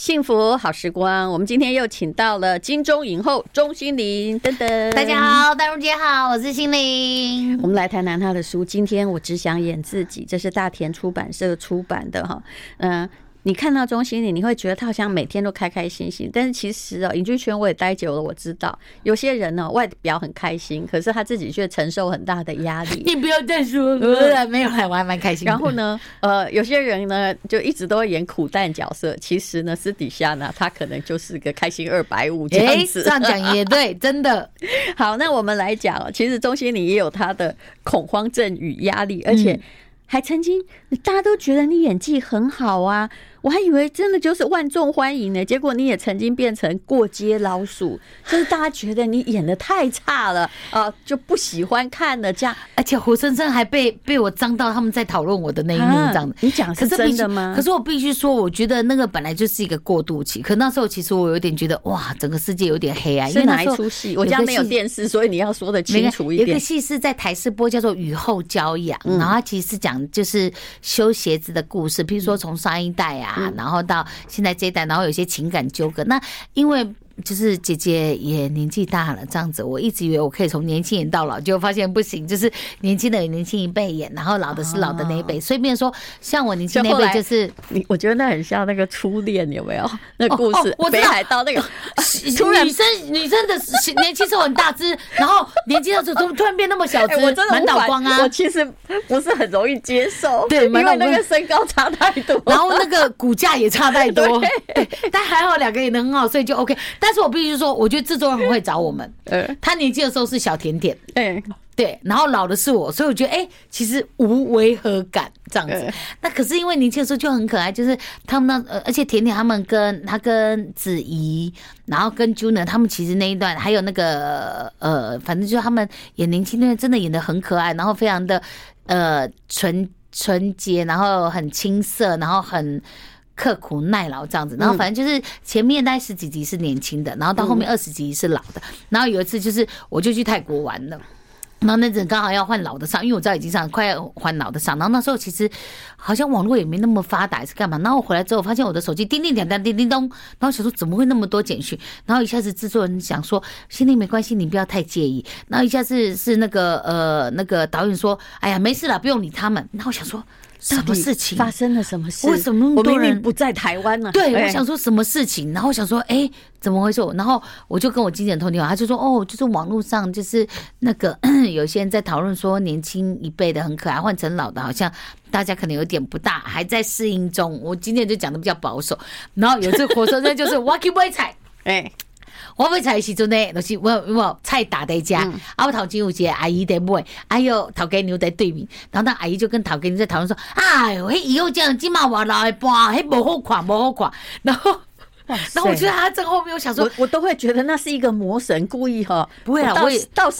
幸福好时光，我们今天又请到了金钟影后钟欣凌等等。大家好，大如姐好，我是心凌。我们来谈谈她的书。今天我只想演自己，这是大田出版社出版的哈，嗯。你看到钟欣凌，你会觉得她好像每天都开开心心，但是其实哦，影剧圈我也待久了，我知道有些人呢，外表很开心，可是他自己却承受很大的压力。你不要再说了，没有，我还蛮开心。然后呢，呃，有些人呢，就一直都会演苦淡角色，其实呢，私底下呢，他可能就是个开心二百五这样子。这样讲也对，真的。好，那我们来讲，其实钟欣凌也有他的恐慌症与压力，而且还曾经大家都觉得你演技很好啊。我还以为真的就是万众欢迎呢，结果你也曾经变成过街老鼠，就是大家觉得你演的太差了啊，就不喜欢看了这样，而且活生生还被被我脏到他们在讨论我的那一幕这样子。你讲是真的吗？可是我必须说，我觉得那个本来就是一个过渡期。可那时候其实我有点觉得，哇，整个世界有点黑暗。因为哪一出戏？我家没有电视，所以你要说的清楚一点。有个戏是在台视播，叫做《雨后骄阳》，然后它其实是讲就是修鞋子的故事，譬如说从上一代啊。啊，然后到现在这一代，然后有些情感纠葛。那因为。就是姐姐也年纪大了，这样子，我一直以为我可以从年轻人到老，结果发现不行，就是年轻的有年轻一辈演，然后老的是老的那一辈。所以变成说，像我年轻那辈，就是你，我觉得那很像那个初恋，有没有？那故事，北海道那个 女生女生的年轻时候很大只，然后年纪的时候突突然变那么小只，满脑光啊！我其实不是很容易接受，对，因为那个身高差太多，然后那个骨架也差太多，对，但还好两个演得很好，所以就 OK。但但是我必须说，我觉得制作人很会找我们。呃，他年轻的时候是小甜甜，嗯，对，然后老的是我，所以我觉得，哎，其实无违和感这样子。那可是因为年轻的时候就很可爱，就是他们那，呃，而且甜甜他们跟他跟子怡，然后跟 Junior 他们其实那一段，还有那个呃，反正就是他们演年轻那段真的演得很可爱，然后非常的呃纯纯洁，然后很青涩，然后很。刻苦耐劳这样子，然后反正就是前面大概十几集是年轻的，然后到后面二十集是老的。然后有一次就是我就去泰国玩了，然后那阵刚好要换老的上，因为我知道已经上快要换老的上。然后那时候其实好像网络也没那么发达，还是干嘛？然后我回来之后发现我的手机叮叮当当叮叮咚，然后想说怎么会那么多简讯？然后一下子制作人想说心里没关系，你不要太介意。然后一下子是那个呃那个导演说，哎呀没事了，不用理他们。然后我想说。什么事情发生了？什么事？为什么那么多人不在台湾呢？对，我想说什么事情，然后我想说，哎，怎么回事？然后我就跟我经纪人通电话，他就说，哦，就是网络上就是那个 有些人在讨论说，年轻一辈的很可爱，换成老的，好像大家可能有点不大，还在适应中。我今天就讲的比较保守。然后有次火车站就是 Walkie Boy 菜，哎。我买菜的时阵呢，就是我我菜打在家，嗯、啊，我头前有一个阿姨在买，哎呦头家娘在对面，然后那阿姨就跟头家娘在讨论说，哎呦，以后这样今嘛话老一半，还不好看，不好看，然后。然后我觉得他正后面，我想说，我我都会觉得那是一个魔神故意哈，不会啊，我也到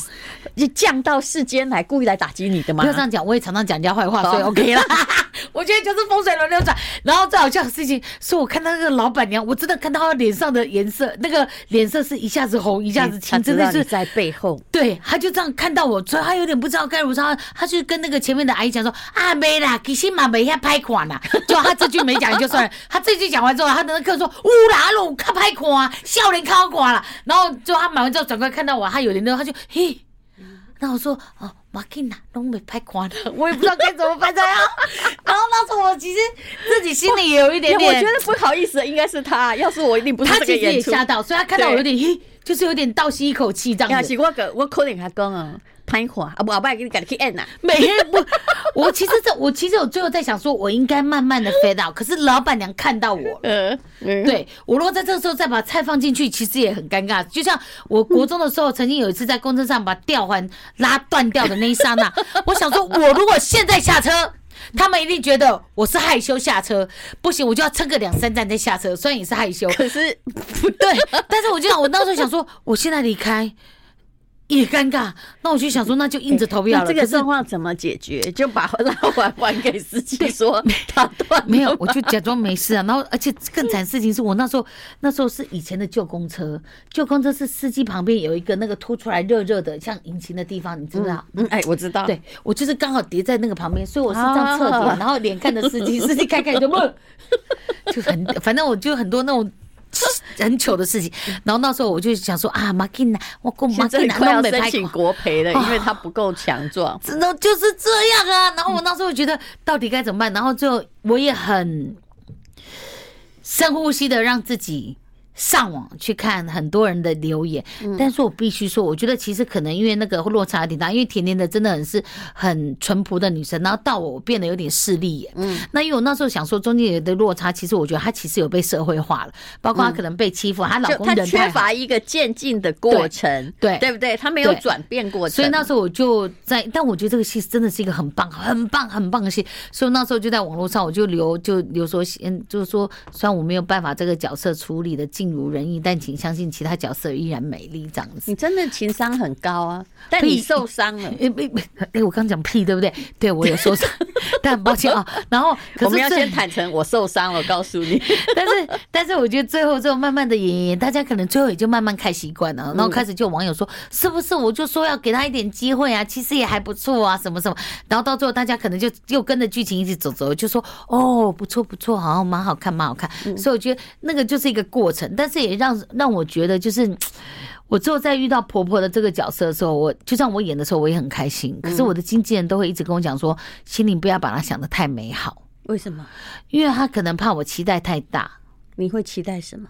你降到世间来故意来打击你的嘛。不要这样讲，我也常常讲人家坏话，所以 OK 了。我觉得就是风水轮流转。然后最好笑的事情是我看到那个老板娘，我真的看到她脸上的颜色，那个脸色是一下子红，一下子青，真的是在背后。对，他就这样看到我，所以他有点不知道该如何。他就跟那个前面的阿姨讲说：“啊，没啦，其实嘛没遐歹看啦。”就他这句没讲就算了，他这句讲完之后，他的那客人说：“呜啦路，卡歹。”看，笑脸看好看了，然后就他买完之后转过来看到我，他有点那，他就嘿，然后我说哦，马吉娜都没拍看了，我也不知道该怎么办才好。然后那时候我其实自己心里也有一点点，我觉得不好意思，应该是他，要是我一定不是。他其实也吓到，所以他看到我有点嘿，就是有点倒吸一口气这样子。我个我可能还讲啊。拍垮啊不，我不要给你改去按呐。没不，我其实这我其实我最后在想说，我应该慢慢的 fade out。可是老板娘看到我，嗯，对我如果在这个时候再把菜放进去，其实也很尴尬。就像我国中的时候，曾经有一次在公车上把吊环拉断掉的那一刹那，我想说，我如果现在下车，他们一定觉得我是害羞下车，不行，我就要撑个两三站再下车。虽然也是害羞，可是不对，但是我就想，我那时候想说，我现在离开。也尴尬。那我就想说，那就硬着头皮好了。这个状况怎么解决？就把拉环还给司机，说他断。没有，我就假装没事啊。然后，而且更惨事情是我那时候，那时候是以前的旧公车，旧公车是司机旁边有一个那个凸出来热热的像引擎的地方，你知道？嗯，哎，我知道。对，我就是刚好叠在那个旁边，所以我是这样侧脸，然后脸看着司机，司机开开就不，就很，反正我就很多那种。很糗的事情，然后那时候我就想说啊，马金娜，我跟马吉娜快要申请国赔了，因为他不够强壮，真的就是这样啊。然后我那时候觉得到底该怎么办，然后最后我也很深呼吸的让自己。上网去看很多人的留言，但是我必须说，我觉得其实可能因为那个落差挺大，因为甜甜的真的很是很淳朴的女生，然后到我变得有点势利眼。嗯，那因为我那时候想说中间的落差，其实我觉得她其实有被社会化了，包括她可能被欺负，她老公她缺乏一个渐进的过程，对对。不对？她没有转变过程，所以那时候我就在，但我觉得这个戏真的是一个很棒、很棒、很棒的戏，所以那时候就在网络上我就留就留说，嗯，就是说虽然我没有办法这个角色处理的进。如人意，但请相信其他角色依然美丽。这样子，你真的情商很高啊！但你受伤了，哎哎 哎，我刚讲屁对不对？对我有受伤，但很抱歉啊。然后我们要先坦诚，我受伤了，告诉你。但是但是，我觉得最后之后慢慢的演演，大家可能最后也就慢慢看习惯了。然后开始就有网友说，是不是我就说要给他一点机会啊？其实也还不错啊，什么什么。然后到最后，大家可能就又跟着剧情一起走走，就说哦，不错不错，好像蛮好看，蛮好看。所以我觉得那个就是一个过程，但是也。让让我觉得，就是 我之后在遇到婆婆的这个角色的时候，我就像我演的时候，我也很开心。可是我的经纪人都会一直跟我讲说，心里不要把它想的太美好。为什么？因为他可能怕我期待太大。你会期待什么？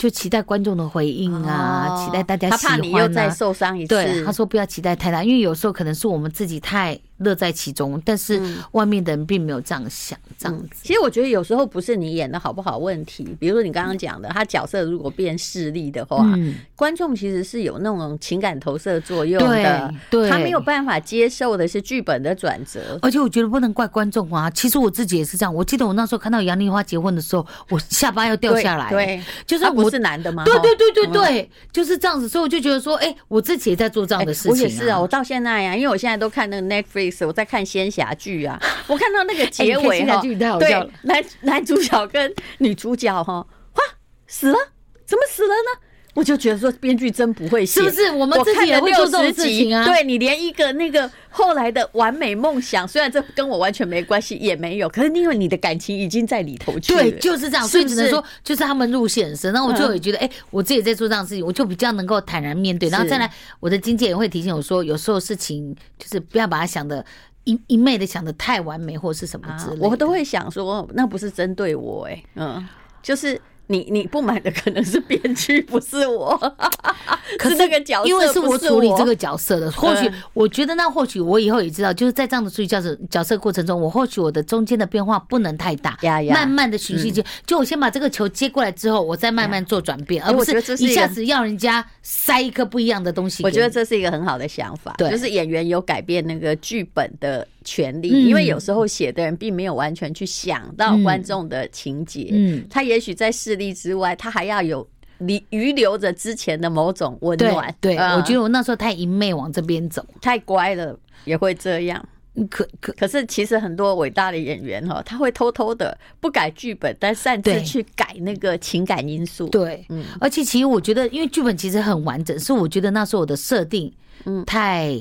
就期待观众的回应啊，哦、期待大家喜欢、啊。他怕你又再受伤一次。对，他说不要期待太大，因为有时候可能是我们自己太乐在其中，但是外面的人并没有这样想，嗯、这样子。其实我觉得有时候不是你演的好不好问题，比如说你刚刚讲的，他角色如果变势利的话，嗯、观众其实是有那种情感投射作用的，对，对他没有办法接受的是剧本的转折。而且我觉得不能怪观众啊，其实我自己也是这样。我记得我那时候看到杨丽花结婚的时候，我下巴要掉下来，对，对就是我。是男的吗？对对对对对，就是这样子。所以我就觉得说，哎，我自己也在做这样的事情。我也是啊，我到现在呀，因为我现在都看那个 Netflix，我在看仙侠剧啊。我看到那个结尾哈，对，男男主角跟女主角哈，哇，死了，怎么死了呢？我就觉得说，编剧真不会写，是不是？我们自己也会做这种事情啊。对，你连一个那个后来的完美梦想，虽然这跟我完全没关系，也没有，可是因为你的感情已经在里头去了。对，就是这样。所以只能说，就是他们入戏很深。然后我就也觉得，哎、欸，我自己在做这样的事情，我就比较能够坦然面对。然后再来，我的经纪人会提醒我说，有时候事情就是不要把它想的一一昧的想的太完美，或是什么之类的。我都会想说，那不是针对我、欸，哎，嗯，就是。你你不买的可能是编剧，不是我。可是那个角色，因为是我处理这个角色的，或许我觉得那或许我以后也知道，就是在这样的处理角色角色过程中，我或许我的中间的变化不能太大，慢慢的循序渐。就我先把这个球接过来之后，我再慢慢做转变，而不是一下子要人家塞一颗不一样的东西。我觉得这是一个很好的想法，对，就是演员有改变那个剧本的权利，因为有时候写的人并没有完全去想到观众的情节，嗯，他也许在势力之外，他还要有遗余留着之前的某种温暖。对，我觉得我那时候太一昧往这边走，太乖了也会这样。可可可是，其实很多伟大的演员哈，他会偷偷的不改剧本，但擅自去改那个情感因素。对，嗯，而且其实我觉得，因为剧本其实很完整，是我觉得那时候我的设定，嗯，太。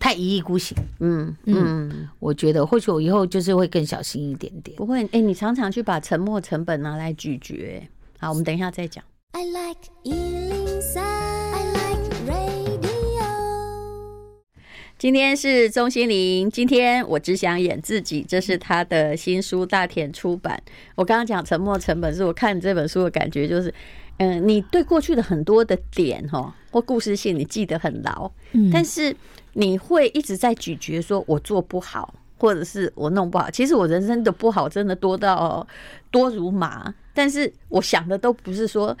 太一意孤行，嗯嗯，嗯，我觉得或许我以后就是会更小心一点点。不会，哎、欸，你常常去把沉默成本拿来咀嚼。好，我们等一下再讲。I like 103, I like radio。今天是钟心凌，今天我只想演自己，这是他的新书，大田出版。我刚刚讲沉默成本，是我看这本书的感觉，就是，嗯，你对过去的很多的点哈或故事性，你记得很牢，嗯，但是。你会一直在咀嚼，说我做不好，或者是我弄不好。其实我人生的不好真的多到多如麻，但是我想的都不是说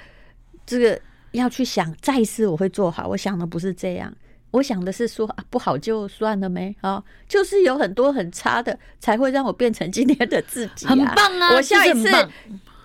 这个要去想再一次我会做好。我想的不是这样，我想的是说啊，不好就算了没啊，就是有很多很差的才会让我变成今天的自己啊。很棒啊！我下一次。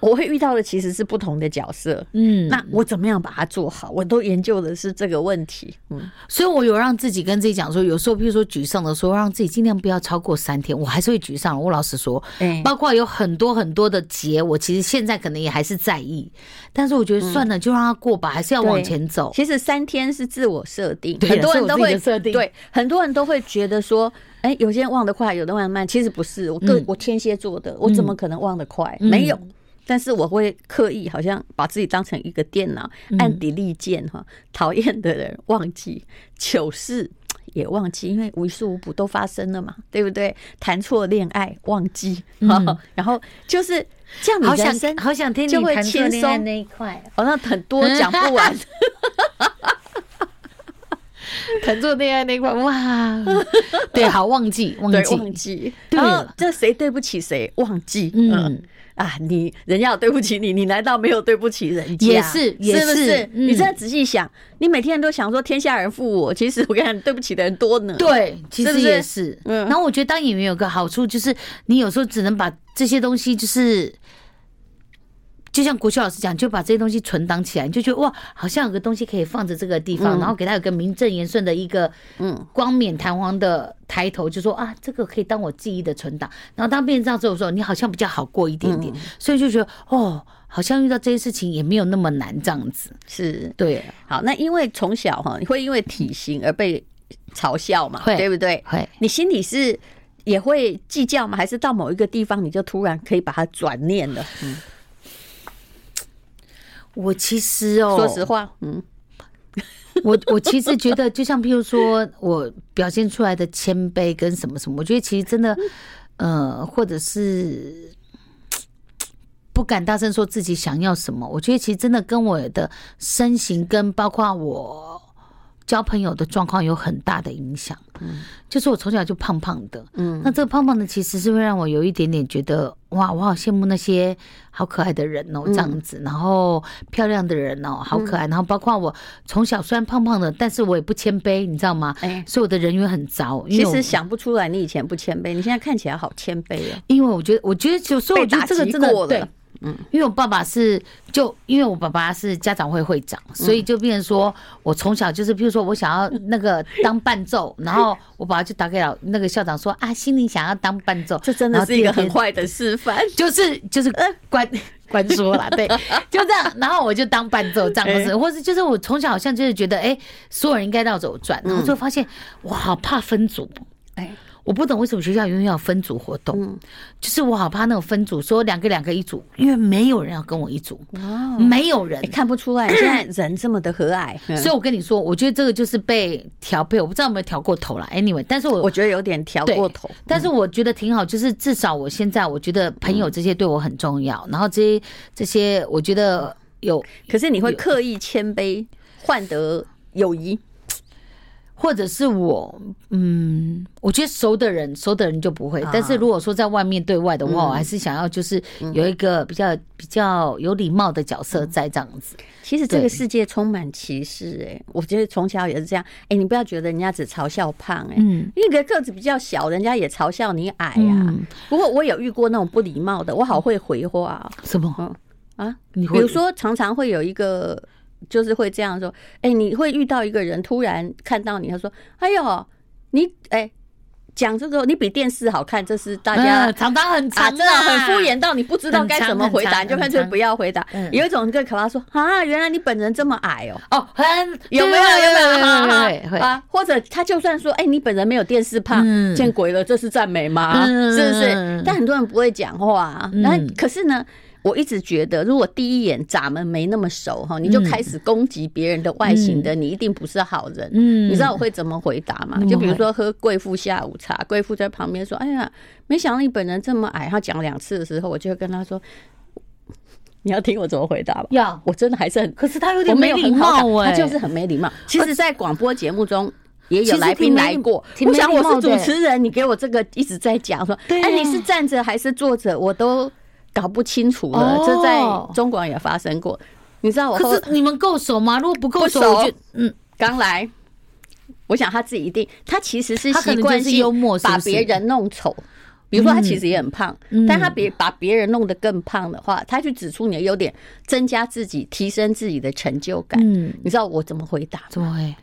我会遇到的其实是不同的角色，嗯，那我怎么样把它做好？我都研究的是这个问题，嗯，所以我有让自己跟自己讲说，有时候比如说沮丧的时候，让自己尽量不要超过三天，我还是会沮丧。我老实说，嗯，包括有很多很多的节，我其实现在可能也还是在意，但是我觉得算了，就让它过吧，还是要往前走。其实三天是自我设定，很多人都会设定，对，很多人都会觉得说，哎，有些人忘得快，有的忘得慢，其实不是，我个我天蝎座的，我怎么可能忘得快？没有。但是我会刻意好像把自己当成一个电脑，按 delete 键哈，讨厌的人忘记，糗事也忘记，因为无事无补都发生了嘛，对不对？谈错恋爱忘记，然后就是这样，你人生好想听你谈错恋爱那一块，好像很多讲不完。谈错恋爱那一块，哇，对，好忘记，忘记，忘记，然后这谁对不起谁，忘记，嗯。啊，你人家有对不起你，你难道没有对不起人家？也是，也是，是不是？嗯、你真的仔细想，你每天都想说天下人负我，其实我跟你讲，对不起的人多呢。对，其实也是。嗯。然后我觉得当演员有个好处，就是你有时候只能把这些东西，就是。就像国修老师讲，就把这些东西存档起来，你就觉得哇，好像有个东西可以放着这个地方，然后给他有个名正言顺的一个嗯光冕堂皇的抬头，就说啊，这个可以当我记忆的存档。然后当变成这样之后，说你好像比较好过一点点，所以就觉得哦，好像遇到这些事情也没有那么难这样子。是对，好，那因为从小哈，你会因为体型而被嘲笑嘛，对不对？会，你心里是也会计较吗？还是到某一个地方你就突然可以把它转念了？嗯。我其实哦，说实话，嗯，我我其实觉得，就像譬如说我表现出来的谦卑跟什么什么，我觉得其实真的，呃，或者是不敢大声说自己想要什么，我觉得其实真的跟我的身形跟包括我。交朋友的状况有很大的影响，嗯，就是我从小就胖胖的，嗯，那这个胖胖的其实是会让我有一点点觉得，哇，我好羡慕那些好可爱的人哦，这样子，然后漂亮的人哦，好可爱，然后包括我从小虽然胖胖的，但是我也不谦卑，你知道吗？哎，所以我的人缘很糟。其实想不出来你以前不谦卑，你现在看起来好谦卑哦。因为我觉得，我觉得就所以我觉得这个真的对。嗯，因为我爸爸是就因为我爸爸是家长会会长，所以就变成说我从小就是，比如说我想要那个当伴奏，然后我爸爸就打给老那个校长说啊，心里想要当伴奏，这真的是一个很坏的示范，就是就是关关说了，对，就这样，然后我就当伴奏这样子，或是就是我从小好像就是觉得，哎，所有人应该绕着我转，然后就发现我好怕分组，哎。我不懂为什么学校永远要分组活动，嗯，就是我好怕那种分组，说两个两个一组，因为没有人要跟我一组，哦，没有人。看不出来 现在人这么的和蔼，所以我跟你说，我觉得这个就是被调配，我不知道有没有调过头了，anyway，但是我我觉得有点调过头，但是我觉得挺好，就是至少我现在我觉得朋友这些对我很重要，然后这些这些我觉得有，可是你会刻意谦卑换得友谊。或者是我，嗯，我觉得熟的人，熟的人就不会。但是如果说在外面对外的话，我还是想要就是有一个比较比较有礼貌的角色在这样子。其实这个世界充满歧视，哎，我觉得从小也是这样。哎，你不要觉得人家只嘲笑胖，哎，嗯，因为个子比较小，人家也嘲笑你矮呀。不过我有遇过那种不礼貌的，我好会回话。什么？啊？你比如说常常会有一个。就是会这样说，哎、欸，你会遇到一个人突然看到你，他说：“哎呦，你哎，讲、欸、这个你比电视好看。”这是大家常常很常、啊、真的很敷衍到你不知道该怎么回答，你就干脆不要回答。有一种更可怕，说啊，原来你本人这么矮哦、喔，哦，很有没有有没有会啊？或者他就算说，哎、欸，你本人没有电视胖，嗯、见鬼了，这是赞美吗？嗯、是不是？但很多人不会讲话，那、嗯、可是呢？我一直觉得，如果第一眼咱们没那么熟哈，你就开始攻击别人的外形的，你一定不是好人。嗯，你知道我会怎么回答吗？就比如说喝贵妇下午茶，贵妇在旁边说：“哎呀，没想到你本人这么矮。”他讲两次的时候，我就会跟他说：“你要听我怎么回答吧？”要，我真的还是很，可是他有点没礼貌哎，他就是很没礼貌。其实，在广播节目中也有来宾来过，我想我是主持人，你给我这个一直在讲说：“哎，你是站着还是坐着？”我都。搞不清楚了，这在中国也发生过。你知道我？可是你们够熟吗？如果不够熟，我就嗯，刚来。我想他自己一定，他其实是习惯性幽默，把别人弄丑，比如说他其实也很胖，嗯、但他别把别人弄得更胖的话，他去指出你的优点，增加自己，提升自己的成就感。嗯，你知道我怎么回答？怎么会？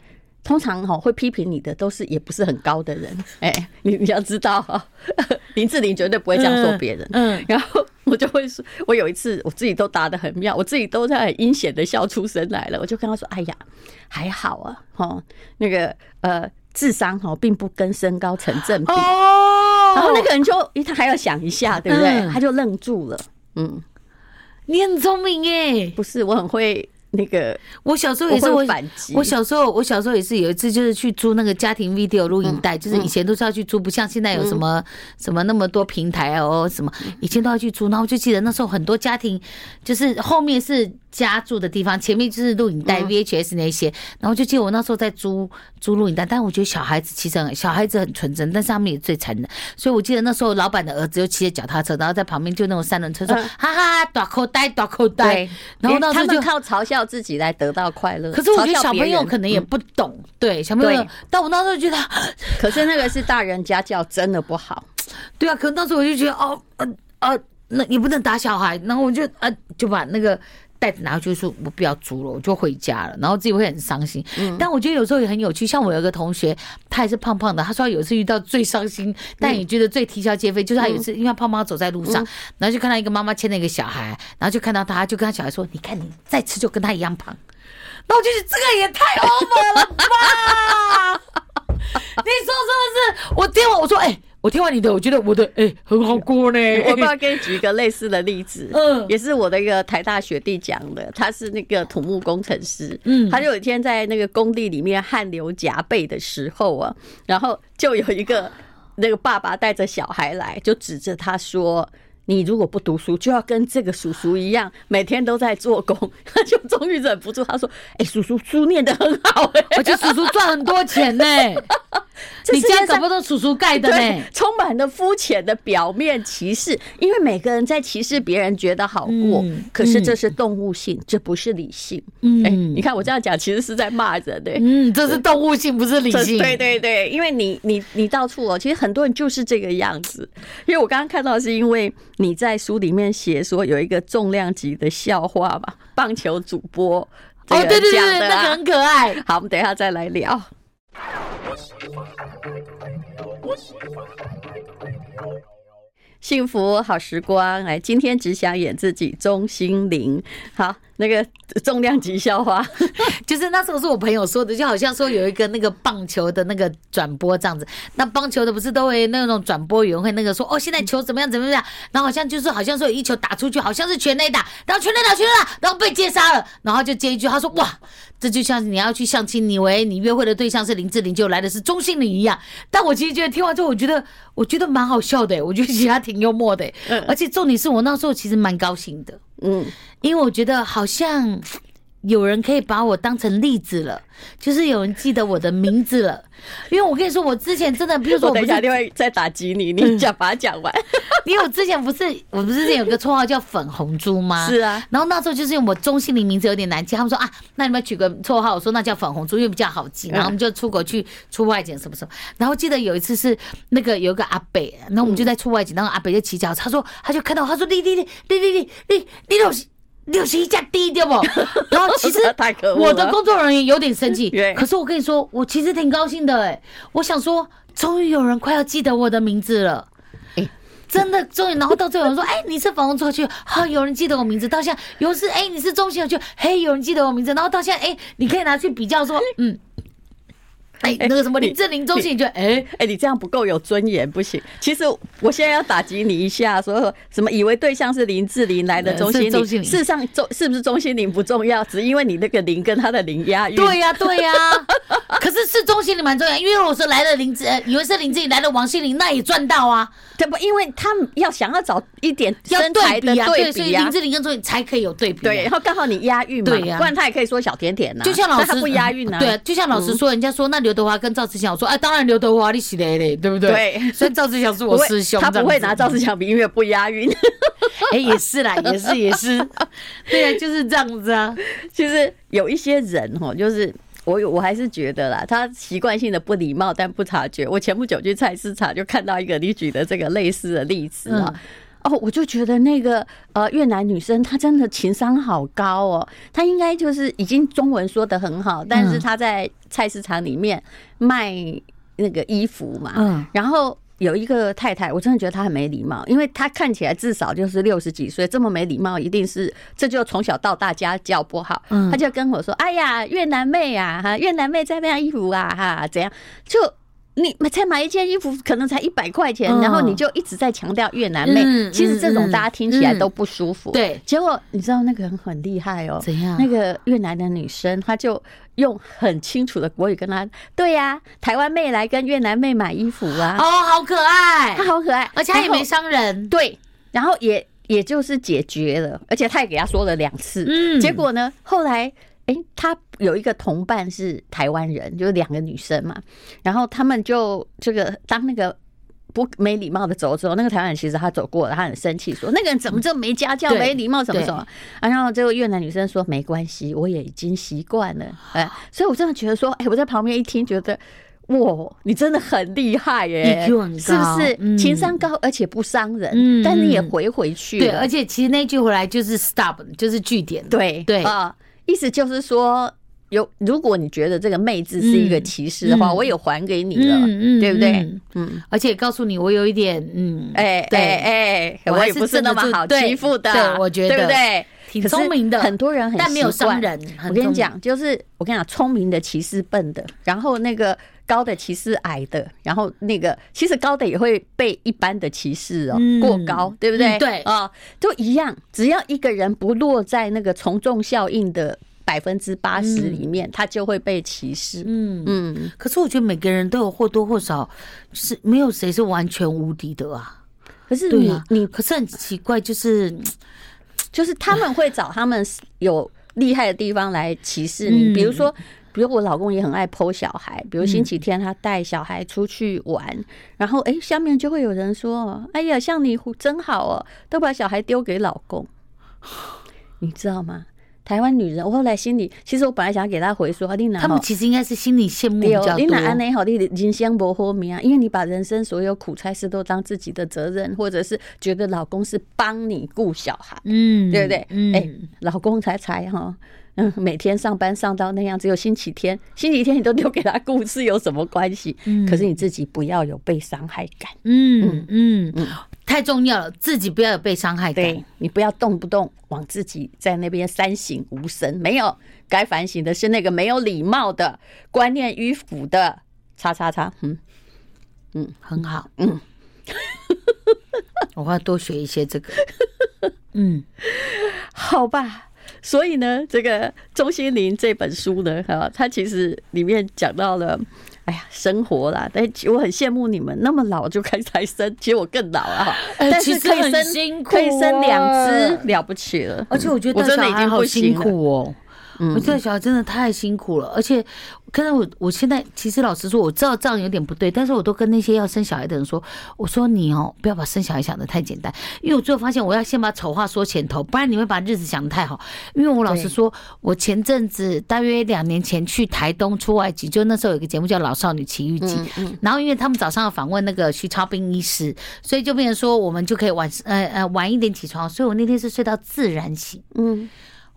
通常哈会批评你的都是也不是很高的人。哎、欸，你你要知道哈，林志玲绝对不会这样说别人。嗯，然后我就会说，我有一次我自己都答的很妙，我自己都在很阴险的笑出声来了。我就跟他说：“哎呀，还好啊，哈，那个呃。”智商哈并不跟身高成正比，然后那个人就，他还要想一下，对不对？他就愣住了。嗯，你很聪明耶，不是，我很会。那个，我小时候也是我反击。我小时候，我小时候也是有一次，就是去租那个家庭 video 录影带，就是以前都是要去租，不像现在有什么什么那么多平台哦，什么以前都要去租。然后我就记得那时候很多家庭，就是后面是家住的地方，前面就是录影带 VHS 那些。然后就记得我那时候在租租录影带，但是我觉得小孩子其实很小孩子很纯真，但是他们也最残忍。所以我记得那时候老板的儿子又骑着脚踏车，然后在旁边就那种三轮车说：“哈哈，大口袋，大口袋。”然后那时候就靠嘲笑。自己来得到快乐，可是我觉得小朋友可能也不懂，对小朋友。但我那时候觉得，可是那个是大人家教，真的不好。对啊，可能当时我就觉得，哦，呃呃，那你不能打小孩，然后我就呃就把那个。袋子拿回去说，我不要租了，我就回家了。然后自己会很伤心。嗯，但我觉得有时候也很有趣。像我有个同学，他也是胖胖的。他说他有一次遇到最伤心，但也觉得最啼笑皆非，就是他有一次因为胖胖走在路上，然后就看到一个妈妈牵了一个小孩，然后就看到他，就跟他小孩说：“你看你再吃就跟他一样胖。”那我就是这个也太 over 了吧？你说是不是？我听完我说，哎、欸。我听完你的，我觉得我的哎、欸、很好过呢。我不要 给你举一个类似的例子，嗯，也是我的一个台大学弟讲的，他是那个土木工程师，嗯，他就有一天在那个工地里面汗流浃背的时候啊，然后就有一个那个爸爸带着小孩来，就指着他说。你如果不读书，就要跟这个叔叔一样，每天都在做工。他就终于忍不住，他说：“哎、欸，叔叔书念得很好，哎，而且叔叔赚很多钱呢。你家怎么都叔叔盖的呢？充满了肤浅的表面歧视，因为每个人在歧视别人，觉得好过。嗯、可是这是动物性，这不是理性。嗯，你看我这样讲，其实是在骂人的。嗯，这是动物性，不是理性。对对对，因为你你你到处哦，其实很多人就是这个样子。因为我刚刚看到是因为。你在书里面写说有一个重量级的笑话吧？棒球主播哦，对对对，那个很可爱。好，我们等一下再来聊。幸福好时光，来，今天只想演自己，钟心凌。好。那个重量级笑话，就是那时候是我朋友说的，就好像说有一个那个棒球的那个转播这样子，那棒球的不是都会那种转播员会那个说哦，现在球怎么样怎么样，然后好像就是好像说有一球打出去，好像是全垒打，然后全垒打全垒打，然后被接杀了，然后就接一句他说哇，这就像你要去相亲，你以为你约会的对象是林志玲，就来的是钟欣凌一样。但我其实觉得听完之后，我觉得我觉得蛮好笑的，我觉得其他挺幽默的，而且重点是我那时候其实蛮高兴的。嗯，因为我觉得好像有人可以把我当成例子了，就是有人记得我的名字了。因为我跟你说，我之前真的，比如说我，我等一下另外再打击你，你讲把它讲完。因为我之前不是，我不是之前有个绰号叫粉红猪吗？是啊。然后那时候就是因为我中性的名字有点难记，他们说啊，那你们取个绰号，我说那叫粉红猪，因为比较好记。然后我们就出国去出外景什么什么。然后记得有一次是那个有一个阿北，然后我们就在出外景，然后阿北就骑脚，他说他就看到他说你你你你你你你你都是六十一家低掉不？然后其实我的工作人员有点生气，可是我跟你说，我其实挺高兴的哎，我想说，终于有人快要记得我的名字了。真的终于，然后到最后有人说：“哎、欸，你是房东出去，好、哦、有人记得我名字。”到现在有人是：“哎、欸，你是钟欣凌去，嘿，有人记得我名字。”然后到现在，哎、欸，你可以拿去比较说，嗯。哎，那个什么林志玲、钟欣凌，觉得哎哎，你这样不够有尊严，不行。其实我现在要打击你一下，说什么以为对象是林志玲来的中心林，事实上中是不是中心林不重要，只因为你那个林跟他的林押韵。对呀、啊，对呀、啊。可是是钟欣凌蛮重要，因为我说来了林志，以为是林志玲来了王心凌，那也赚到啊。对不？因为他们要想要找一点身材的对比啊，对，所以林志玲跟钟欣凌才可以有对比。对，然后刚好你押韵嘛，对呀，不然他也可以说小甜甜呐。就像老师不押韵啊，对啊，就像老师说，人家说那刘德华跟赵志强。我说哎，当然刘德华你喜嘞嘞，对不对？对，所以赵志强是我师兄，他不会拿赵志强比，因为不押韵。哎，也是啦，也是也是，对啊，就是这样子啊。其 实有一些人哈，就是。我我还是觉得啦，他习惯性的不礼貌，但不察觉。我前不久去菜市场就看到一个你举的这个类似的例子啊。哦，我就觉得那个呃越南女生她真的情商好高哦，她应该就是已经中文说的很好，但是她在菜市场里面卖那个衣服嘛，嗯，然后有一个太太，我真的觉得她很没礼貌，因为她看起来至少就是六十几岁，这么没礼貌，一定是这就从小到大家教不好，嗯，她就跟我说：“哎呀，越南妹啊，哈，越南妹在晾衣服啊，哈，怎样就。”你才买一件衣服，可能才一百块钱，然后你就一直在强调越南妹。其实这种大家听起来都不舒服。对，结果你知道那个人很厉害哦。怎样？那个越南的女生，她就用很清楚的国语跟他：“对呀，台湾妹来跟越南妹买衣服啊。”哦，好可爱，她好可爱，而且她也没伤人。对，然后也也就是解决了，而且她也给他说了两次。嗯，结果呢，后来。哎，他有一个同伴是台湾人，就是两个女生嘛，然后他们就这个当那个不没礼貌的走之后，那个台湾人其实他走过了，他很生气，说那个人怎么这么没家教、没礼貌，什么什么。然后这个越南女生说没关系，我也已经习惯了。哎，所以我真的觉得说，哎，我在旁边一听，觉得哇，你真的很厉害耶，是不是？情商高而且不伤人，但你也回回去。对，而且其实那句回来就是 stop，就是句点。对对啊。意思就是说，有如果你觉得这个“妹”字是一个歧视的话，嗯、我有还给你了，对不对？嗯，而且告诉你，我有一点，嗯，哎哎哎，我也不是那么好欺负的，对，我觉得对不对？挺聪明的，很多人很但没有伤人。我跟你讲，就是我跟你讲，聪明的歧视笨的，然后那个高的歧视矮的，然后那个其实高的也会被一般的歧视哦，嗯、过高，对不对？嗯、对啊、哦，都一样，只要一个人不落在那个从众效应的。百分之八十里面，他就会被歧视。嗯嗯，可是我觉得每个人都有或多或少，是没有谁是完全无敌的啊。可是你你可是很奇怪，就是就是他们会找他们有厉害的地方来歧视你。比如说，比如我老公也很爱 po 小孩，比如星期天他带小孩出去玩，然后哎，下面就会有人说：“哎呀，像你真好哦，都把小孩丢给老公。”你知道吗？台湾女人，我后来心里其实我本来想给他回说，他们其实应该是心里羡慕比较多。你哪安内好，你人生不好命啊，因为你把人生所有苦差事都当自己的责任，或者是觉得老公是帮你顾小孩，嗯，对不对？嗯，哎，老公才才哈，嗯，每天上班上到那样，只有星期天，星期天你都留给他故事有什么关系？嗯，可是你自己不要有被伤害感。嗯嗯嗯。太重要了，自己不要有被伤害感。对，你不要动不动往自己在那边三省吾身，没有该反省的是那个没有礼貌的、观念迂腐的。叉叉叉，嗯嗯，很好，嗯，我要多学一些这个。嗯，好吧。所以呢，这个钟心凌这本书呢，哈，它其实里面讲到了。哎呀，生活啦，但我很羡慕你们那么老就开始才生，其实我更老了哈。但是可以生，可以生两只，了不起了。而且我觉得我真的已经好辛苦哦。我觉得小孩真的太辛苦了，而且，可是我我现在其实老实说，我知道这样有点不对，但是我都跟那些要生小孩的人说，我说你哦，不要把生小孩想的太简单，因为我最后发现我要先把丑话说前头，不然你会把日子想的太好。因为我老实说，我前阵子大约两年前去台东出外景，就那时候有一个节目叫《老少女奇遇记》，然后因为他们早上要访问那个徐超斌医师，所以就变成说我们就可以晚呃呃晚一点起床，所以我那天是睡到自然醒，嗯。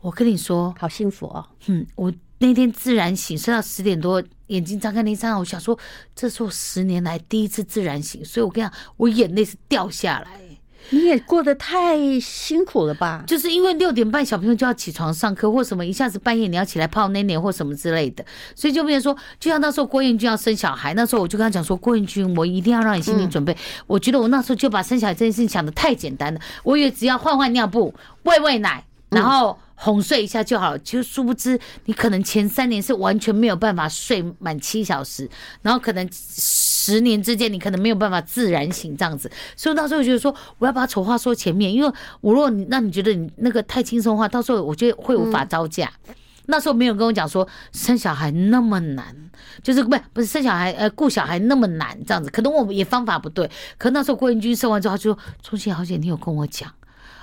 我跟你说，好幸福哦。嗯，我那天自然醒，睡到十点多，眼睛张开那一刹，我想说，这是我十年来第一次自然醒，所以我跟你讲，我眼泪是掉下来。你也过得太辛苦了吧？就是因为六点半小朋友就要起床上课，或什么一下子半夜你要起来泡奶奶或什么之类的，所以就变成说，就像那时候郭彦均要生小孩，那时候我就跟他讲说，郭彦均，我一定要让你心理准备。我觉得我那时候就把生小孩这件事情想的太简单了，我以为只要换换尿布、喂喂奶，然后。哄睡一下就好，其实殊不知，你可能前三年是完全没有办法睡满七小时，然后可能十年之间你可能没有办法自然醒这样子，所以到时候我觉得说，我要把丑话说前面，因为我如果你让你觉得你那个太轻松的话，到时候我觉得会无法招架。嗯、那时候没有跟我讲说生小孩那么难，就是不是不是生小孩呃顾小孩那么难这样子，可能我们也方法不对。可那时候郭彦军生完之后，他就说：“钟欣好姐，你有跟我讲，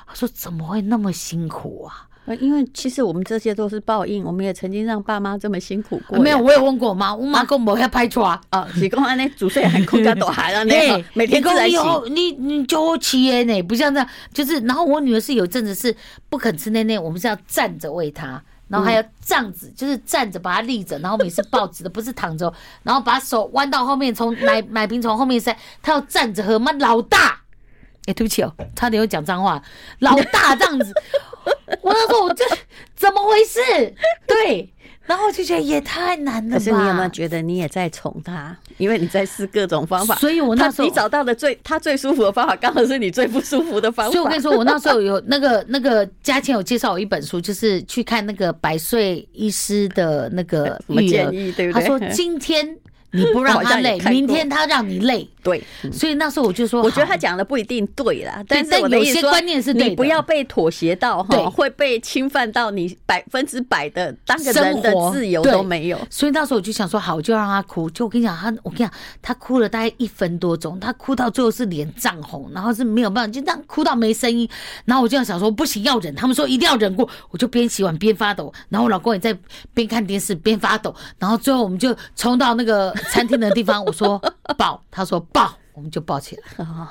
他说怎么会那么辛苦啊？”因为其实我们这些都是报应，我们也曾经让爸妈这么辛苦过。没有，我有问过我妈，我妈跟我要拍拖啊。你跟我那煮水还空家都还让那每天自然洗。你你教我起耶呢，不像这样，就是然后我女儿是有阵子是不肯吃奶奶，我们是要站着喂她，然后还要这样子，就是站着把她立着，然后每次抱着的，不是躺着，然后把手弯到后面，从奶奶瓶从后面塞，她要站着喝。妈老大，哎，对不起哦，差点又讲脏话，老大这样子。我那时候我这怎么回事？对，然后我就觉得也太难了。可是你有没有觉得你也在宠他？因为你在试各种方法，所以我那时候你找到的最他最舒服的方法，刚好是你最不舒服的方法。所以我跟你说，我那时候有那个那个嘉倩有介绍我一本书，就是去看那个百岁医师的那个 什么建议，对不对？他说今天你不让他累，明天他让你累。对，所以那时候我就说，我觉得他讲的不一定对啦，但是有些观念是对的，你不要被妥协到哈，会被侵犯到你百分之百的当个人的自由都没有。所以那时候我就想说，好，我就让他哭。就我跟你讲，他我跟你讲，他哭了大概一分多钟，他哭到最后是脸涨红，然后是没有办法，就这样哭到没声音。然后我就要想说，不行，要忍。他们说一定要忍过，我就边洗碗边发抖，然后我老公也在边看电视边发抖。然后最后我们就冲到那个餐厅的地方，我说 抱，他说。抱，我们就抱起来。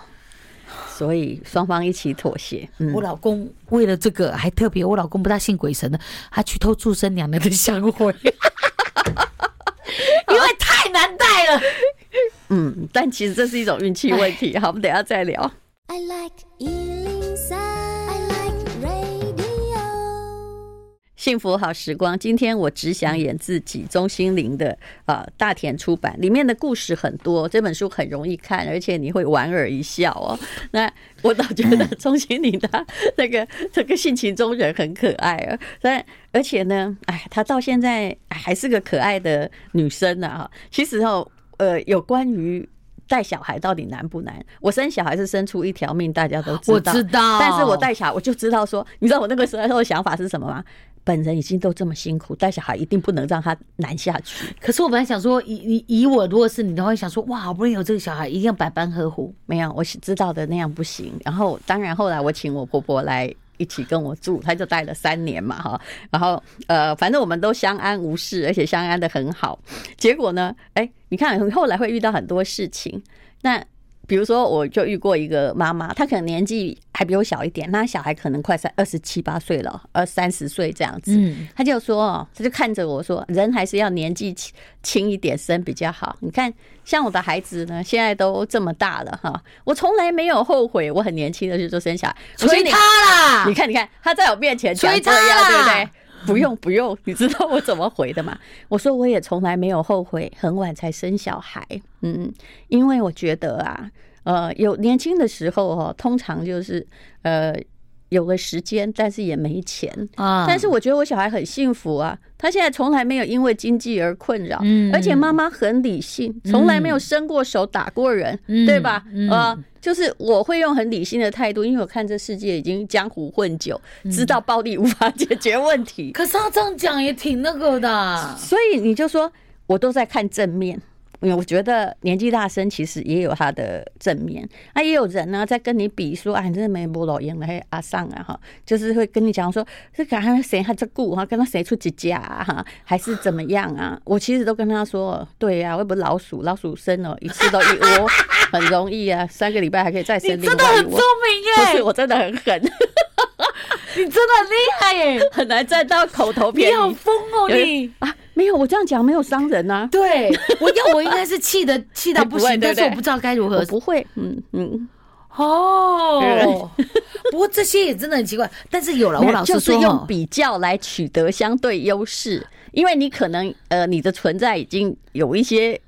所以双方一起妥协。嗯、我老公为了这个还特别，我老公不大信鬼神的，他去偷祝生娘娘的香灰，因为太难带了。嗯，但其实这是一种运气问题。好，我们等下再聊。I like 幸福好时光，今天我只想演自己。钟心凌的啊，大田出版里面的故事很多，这本书很容易看，而且你会莞尔一笑哦。那我倒觉得 钟心凌她那个这个性情中人很可爱啊。但而且呢，哎，她到现在还是个可爱的女生呢啊。其实哦，呃，有关于。带小孩到底难不难？我生小孩是生出一条命，大家都知道。我知道，但是我带小孩，我就知道说，你知道我那个时候的想法是什么吗？本人已经都这么辛苦，带小孩一定不能让他难下去。可是我本来想说，以以以我如果是你的话，想说哇，好不容易有这个小孩，一定要百般呵护。没有，我是知道的那样不行。然后，当然后来我请我婆婆来。一起跟我住，他就待了三年嘛，哈，然后呃，反正我们都相安无事，而且相安的很好。结果呢，哎，你看后来会遇到很多事情，那。比如说，我就遇过一个妈妈，她可能年纪还比我小一点，那小孩可能快三二十七八岁了，二三十岁这样子。嗯，她就说，她就看着我说，人还是要年纪轻轻一点生比较好。你看，像我的孩子呢，现在都这么大了哈，我从来没有后悔，我很年轻的时候就生小孩。催他啦！你看，你看，他在我面前讲这样，对不对？不用不用，你知道我怎么回的吗？我说我也从来没有后悔，很晚才生小孩。嗯，因为我觉得啊，呃，有年轻的时候哦，通常就是呃。有了时间，但是也没钱啊。但是我觉得我小孩很幸福啊，他现在从来没有因为经济而困扰，嗯，而且妈妈很理性，从来没有伸过手打过人，对吧？啊，就是我会用很理性的态度，因为我看这世界已经江湖混久，知道暴力无法解决问题。可是他这样讲也挺那个的，所以你就说我都在看正面。因为我觉得年纪大生其实也有他的正面，那也有人呢在跟你比说，啊，你真的没不老赢了，嘿阿尚啊哈，就是会跟你讲说，这赶上谁还在顾哈，跟他谁出几家哈，还是怎么样啊？我其实都跟他说，对呀、啊，我不是老鼠，老鼠生了一次都一窝，很容易啊，三个礼拜还可以再生另外一窝。你真的很聪明耶！不是，我真的很狠。你真的很厉害耶，很难赚到口头便宜。你好疯哦你啊！没有，我这样讲没有伤人呐。对，我要我应该是气的 气到不行，但是我不知道该如何。不会，嗯嗯。哦，不过这些也真的很奇怪。但是有了，我老师说，用比较来取得相对优势，因为你可能呃，你的存在已经有一些。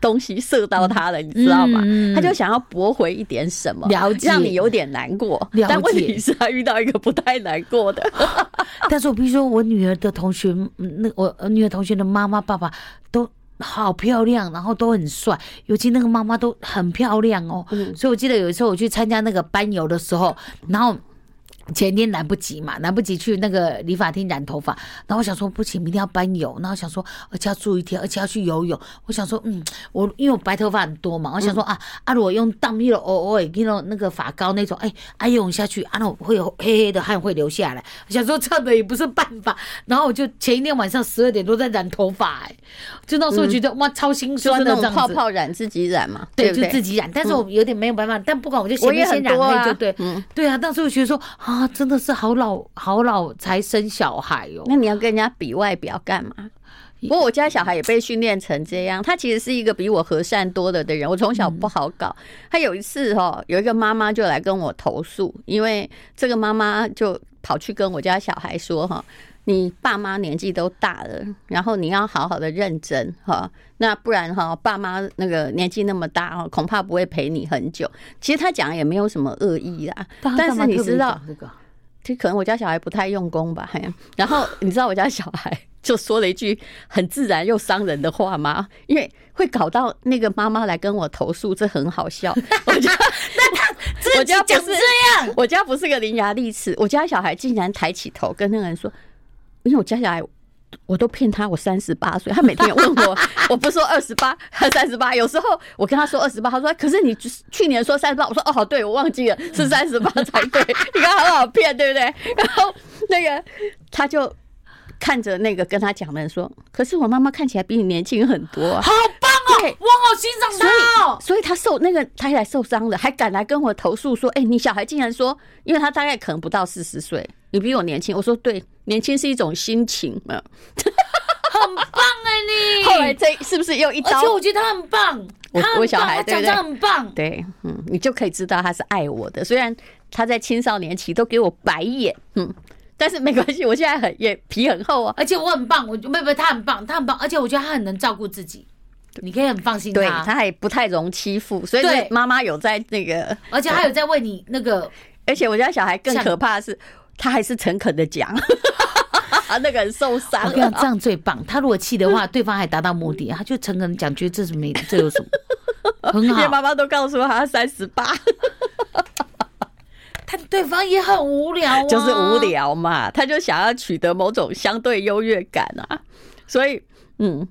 东西射到他了，你知道吗？他就想要驳回一点什么，了解，让你有点难过。但问题是，他遇到一个不太难过的。但是我必须说，我女儿的同学，那我女儿同学的妈妈、爸爸都好漂亮，然后都很帅，尤其那个妈妈都很漂亮哦。所以我记得有一次我去参加那个班游的时候，然后。前天来不及嘛，来不及去那个理发厅染头发，然后我想说不行，明天要搬油，然后想说而且要住一天，而且要去游泳，我想说嗯，我因为我白头发很多嘛，我想说、嗯、啊啊，如果用当那种哦哦，那种那个发膏那种，哎，啊用下去，啊那会有黑黑的汗会流下来，我想说这样的也不是办法，然后我就前一天晚上十二点多在染头发，哎，就那时候觉得、嗯、哇超心酸的，就是、泡泡染自己染嘛，对，就自己染，但是我有点没有办法，嗯、但不管我就先先染黑就对，嗯，对啊，当时我觉得说啊。啊，真的是好老好老才生小孩哦。那你要跟人家比外表干嘛？不过我家小孩也被训练成这样，他其实是一个比我和善多了的人。我从小不好搞，他有一次哦，有一个妈妈就来跟我投诉，因为这个妈妈就跑去跟我家小孩说哈。你爸妈年纪都大了，然后你要好好的认真哈，那不然哈，爸妈那个年纪那么大哦，恐怕不会陪你很久。其实他讲也没有什么恶意啦，但是你知道，这可能我家小孩不太用功吧。然后你知道我家小孩就说了一句很自然又伤人的话吗？因为会搞到那个妈妈来跟我投诉，这很好笑。我家 我家不是这样，我家不是个伶牙俐齿，我家小孩竟然抬起头跟那个人说。因为我家小孩，我都骗他我三十八岁，他每天问我，我不说二十八，他三十八。有时候我跟他说二十八，他说可是你去年说三十八，我说哦，对，我忘记了是三十八 才对。你看很好骗，对不对？然后那个他就看着那个跟他讲的人说，可是我妈妈看起来比你年轻很多啊，好棒哦，我好欣赏他哦。所以他受那个他来受伤了，还敢来跟我投诉说，哎，你小孩竟然说，因为他大概可能不到四十岁。你比我年轻，我说对，年轻是一种心情嘛，很棒哎、欸！你后来这是不是又一刀？而且我觉得他很棒，我我小孩讲的很棒，对，嗯，你就可以知道他是爱我的。虽然他在青少年期都给我白眼，嗯，但是没关系，我现在很也皮很厚啊，而且我很棒，我没有他很棒，他很棒，而且我觉得他很能照顾自己，你可以很放心他，对，他还不太容欺负，所以妈妈有在那个，而且他有在为你那个，而且我家小孩更可怕的是。他还是诚恳的讲，那个人受伤。我跟你讲，这样最棒。他如果气的话，对方还达到目的，他就诚恳的讲，觉得这是没，这有什么？很好。妈妈都告诉我他三十八，他对方也很无聊，就是无聊嘛，他就想要取得某种相对优越感啊，所以，嗯。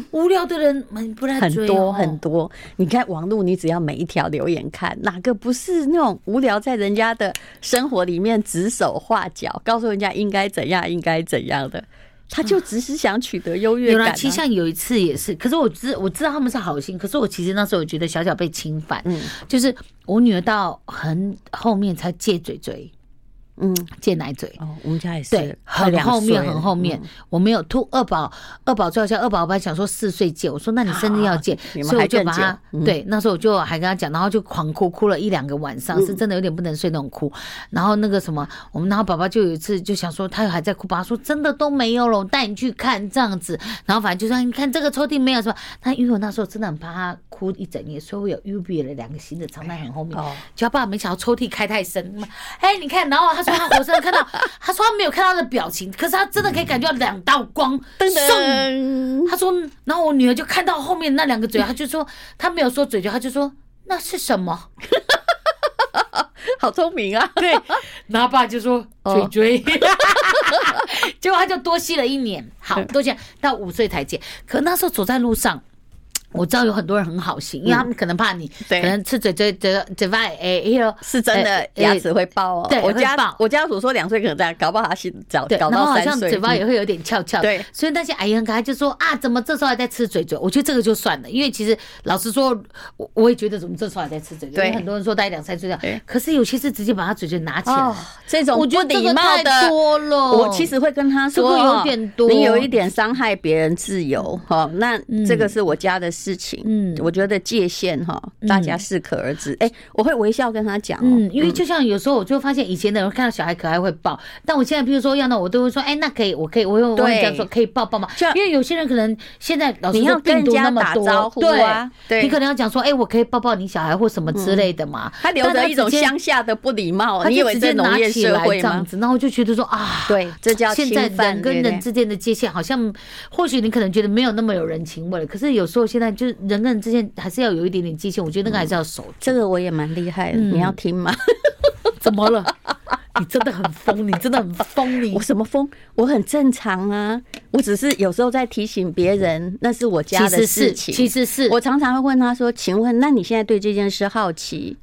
无聊的人们不很多很多，你看网络，你只要每一条留言看，哪个不是那种无聊，在人家的生活里面指手画脚，告诉人家应该怎样，应该怎样的，他就只是想取得优越感、啊。有其实像有一次也是，可是我知我知道他们是好心，可是我其实那时候我觉得小小被侵犯，嗯，就是我女儿到很后面才戒嘴嘴。嗯，戒奶嘴哦，我们家也是，对，很后面，很后面，我没有吐。二宝，二宝最好笑，二宝我本来想说四岁戒，我说那你生日要戒，所以我就把他，对，那时候我就还跟他讲，然后就狂哭，哭了一两个晚上，是真的有点不能睡那种哭。然后那个什么，我们然后宝宝就有一次就想说，他还在哭，爸爸说真的都没有了，我带你去看这样子。然后反正就说你看这个抽屉没有什么？他因为我那时候真的很怕他哭一整夜，所以我有预备了两个新的藏在很后面。就他爸爸没想到抽屉开太深，哎，你看，然后他。他说他活生生看到，他说他没有看到他的表情，可是他真的可以感觉到两道光。噔噔，他说，然后我女儿就看到后面那两个嘴，他就说他没有说嘴嘴，他就说那是什么？好聪明啊！对，然后爸就说嘴嘴，结果他就多吸了一年，好多钱到五岁才戒。可那时候走在路上。我知道有很多人很好心，因为他们可能怕你，可能吃嘴嘴嘴嘴巴，哎，是真的牙齿会爆哦。对，我家我家主说两岁可能这样，搞不好他是早搞到三岁，好像嘴巴也会有点翘翘。对，所以那些阿姨很可爱，就说啊，怎么这时候还在吃嘴嘴？我觉得这个就算了，因为其实老实说，我我也觉得怎么这时候还在吃嘴嘴？对，很多人说大概两三岁这样，可是有些是直接把他嘴嘴拿起来，这种不礼貌的多了。我其实会跟他说，有点多，你有一点伤害别人自由哈。那这个是我家的事情，嗯，我觉得界限哈，大家适可而止。哎，我会微笑跟他讲，嗯，因为就像有时候我就发现以前的人看到小孩可爱会抱，但我现在比如说要那我都会说，哎，那可以，我可以，我用我跟你讲说可以抱抱吗？因为有些人可能现在老师说病毒那么多，对，你可能要讲说，哎，我可以抱抱你小孩或什么之类的嘛。他留着一种乡下的不礼貌，你以为在农业社会吗？然后就觉得说啊，对，这叫现在人跟人之间的界限好像，或许你可能觉得没有那么有人情味了，可是有时候现在就是人跟人之间还是要有一点点界限，我觉得那个还是要守。这个我也蛮厉害的，你要听吗？怎么了？你真的很疯，你真的很疯，你 我什么疯？我很正常啊，我只是有时候在提醒别人，那是我家的事情。其实是，其实是，我常常会问他说：“请问，那你现在对这件事好奇，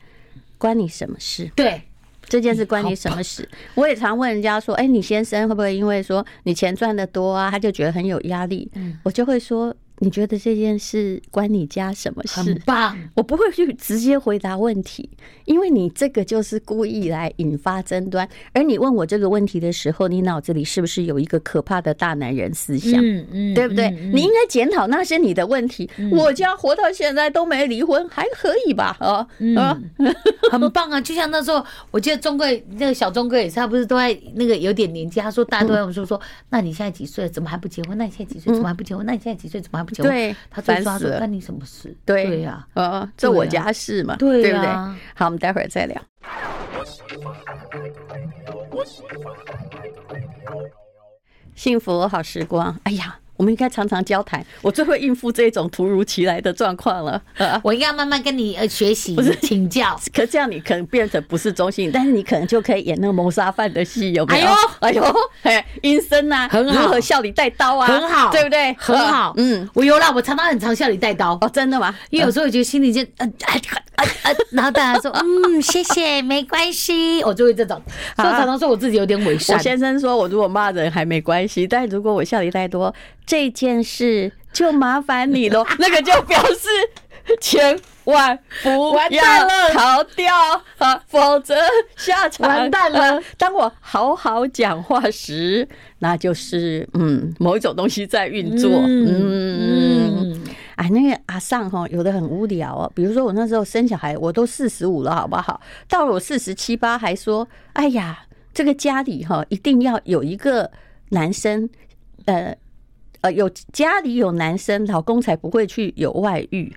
关你什么事？”对，这件事关你什么事？我也常问人家说：“哎，你先生会不会因为说你钱赚的多啊，他就觉得很有压力？”嗯我就会说。你觉得这件事关你家什么事？很棒，我不会去直接回答问题，因为你这个就是故意来引发争端。而你问我这个问题的时候，你脑子里是不是有一个可怕的大男人思想？嗯嗯，对不对？你应该检讨那些你的问题。我家活到现在都没离婚，还可以吧？啊啊，很棒啊！就像那时候，我记得钟哥那个小钟哥也是，他不是都在那个有点年纪，他说大家都在我说说，那你现在几岁？怎么还不结婚？那你现在几岁？怎么还不结婚？那你现在几岁？怎么还不？对，他最抓说，关你什么事？对呀，呃，这我家事嘛，对不对？好，我们待会儿再聊。幸福好时光，哎呀。我们应该常常交谈，我最会应付这种突如其来的状况了。我应该慢慢跟你呃学习，不是请教。可这样你可能变成不是中性，但是你可能就可以演那个谋杀犯的戏，有没有？哎呦，哎呦，阴森呐，很好。如何笑里带刀啊？很好，对不对？很好。嗯，我有啦，我常常很常笑里带刀。哦，真的吗？因为有时候我觉得心里就嗯啊啊啊，然后大家说 嗯谢谢，没关系，我就会这种。所以常常说我自己有点伪善。我先生说我如果骂人还没关系，但如果我笑里带刀。这件事就麻烦你喽，那个就表示千万不要逃掉啊，否则下场完蛋了。当我好好讲话时，那就是嗯，某一种东西在运作。嗯，哎，那个阿尚哈，有的很无聊哦。比如说我那时候生小孩，我都四十五了，好不好？到了我四十七八，还说，哎呀，这个家里哈，一定要有一个男生，呃。呃，有家里有男生，老公才不会去有外遇，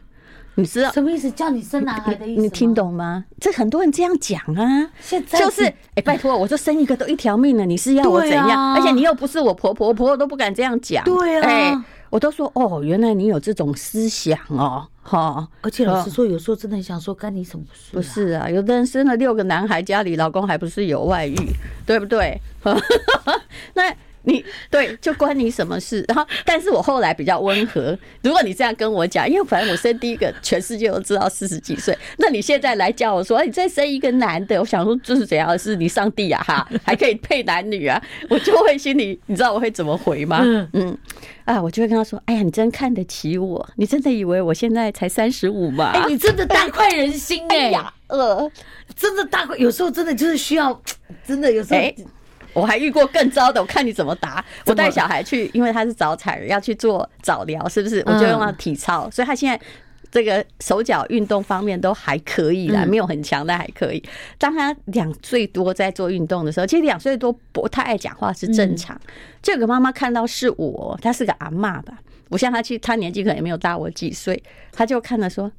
你知道什么意思？叫你生男孩的意思？你听懂吗？这很多人这样讲啊，现在就是哎、欸，拜托，我说生一个都一条命了，你是要我怎样？啊、而且你又不是我婆婆，婆婆都不敢这样讲。对啊，哎、欸，我都说哦，原来你有这种思想哦，哈。而且老实说，有时候真的很想说，干你什么事、啊？不是啊，有的人生了六个男孩，家里老公还不是有外遇，对不对？那。你 对，就关你什么事？然后，但是我后来比较温和。如果你这样跟我讲，因为反正我生第一个，全世界都知道四十几岁。那你现在来叫我说，你再生一个男的，我想说这是怎样？是你上帝啊？哈，还可以配男女啊？我就会心里，你知道我会怎么回吗？嗯嗯，啊，我就会跟他说，哎呀，你真看得起我，你真的以为我现在才三十五吗？哎，你真的大快人心哎呀，呃，真的大快，有时候真的就是需要，真的有时候。我还遇过更糟的，我看你怎么答。我带小孩去，因为他是早产，要去做早疗，是不是？我就用了体操，所以他现在这个手脚运动方面都还可以啦，没有很强，但还可以。当他两岁多在做运动的时候，其实两岁多不太爱讲话是正常。这个妈妈看到是我，她是个阿嬷吧？我像她去，她年纪可能也没有大我几岁，她就看了说：“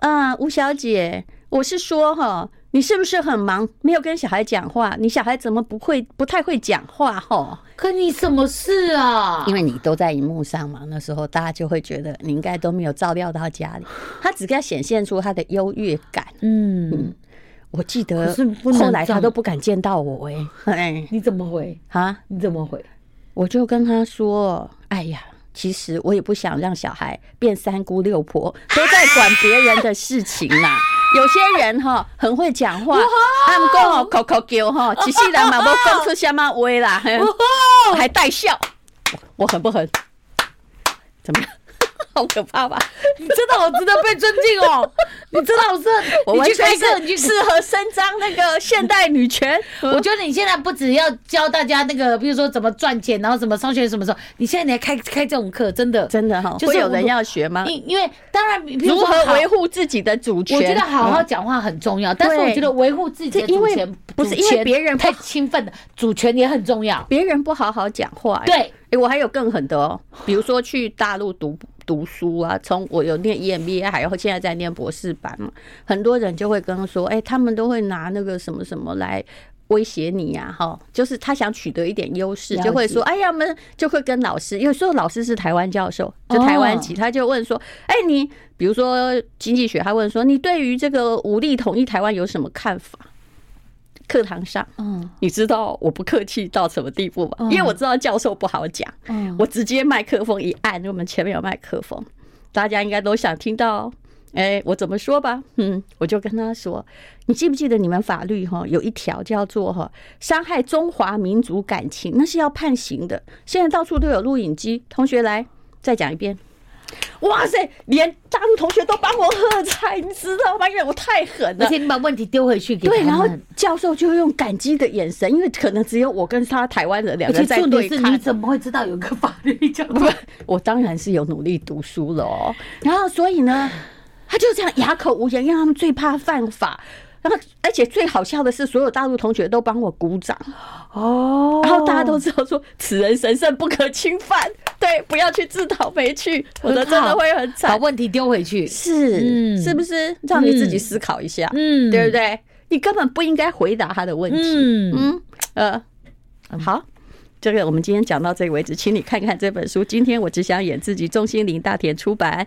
啊，吴小姐，我是说哈。”你是不是很忙，没有跟小孩讲话？你小孩怎么不会、不太会讲话？吼，可你什么事啊？因为你都在荧幕上嘛，那时候大家就会觉得你应该都没有照料到家里。他只该显现出他的优越感。嗯嗯，我记得后来他都不敢见到我哎、你怎么回啊？你怎么回？我就跟他说：“哎呀。”其实我也不想让小孩变三姑六婆，都在管别人的事情呐。有些人哈很会讲话，他们讲哦口口叫哈，其实人嘛不讲出什么话啦，还带笑，我狠不狠？怎么样？好可怕吧？你真的好值得被尊敬哦！你真的好适合，你去开课，你去适合伸张那个现代女权。我觉得你现在不只要教大家那个，比如说怎么赚钱，然后怎么上学，什么时候？你现在你还开开这种课，真的真的哈，会有人要学吗？因因为当然，如何维护自己的主权？我觉得好好讲话很重要，但是我觉得维护自己的主权不是因为别人太兴奋的，主权也很重要。别人不好好讲话，对，哎，我还有更狠的哦，比如说去大陆读。读书啊，从我有念 EMBA，还有现在在念博士班嘛，很多人就会跟他说，哎，他们都会拿那个什么什么来威胁你呀，哈，就是他想取得一点优势，就会说，哎呀，我们就会跟老师，有时候老师是台湾教授，就台湾籍，他就问说，哎，你比如说经济学，他问说，你对于这个武力统一台湾有什么看法？课堂上，嗯，你知道我不客气到什么地步吗？因为我知道教授不好讲，嗯，我直接麦克风一按，我们前面有麦克风，大家应该都想听到。哎，我怎么说吧？嗯，我就跟他说，你记不记得你们法律哈有一条叫做哈伤害中华民族感情，那是要判刑的。现在到处都有录影机，同学来再讲一遍。哇塞，连大陆同学都帮我喝彩，你知道吗？因为我太狠了，而且你把问题丢回去给他。对，然后教授就用感激的眼神，因为可能只有我跟他台湾人两个人在对看。你怎么会知道有个法律教授？不，我当然是有努力读书了哦。然后所以呢？他就这样哑口无言，因为他们最怕犯法。然后，而且最好笑的是，所有大陆同学都帮我鼓掌哦。然后大家都知道说，此人神圣不可侵犯，对，不要去自讨没趣，否则真的会很惨。把问题丢回去，是，是不是？让你自己思考一下，嗯，对不对？你根本不应该回答他的问题。嗯，呃，好。这个我们今天讲到这个为止，请你看看这本书。今天我只想演自己，钟心凌大田出版。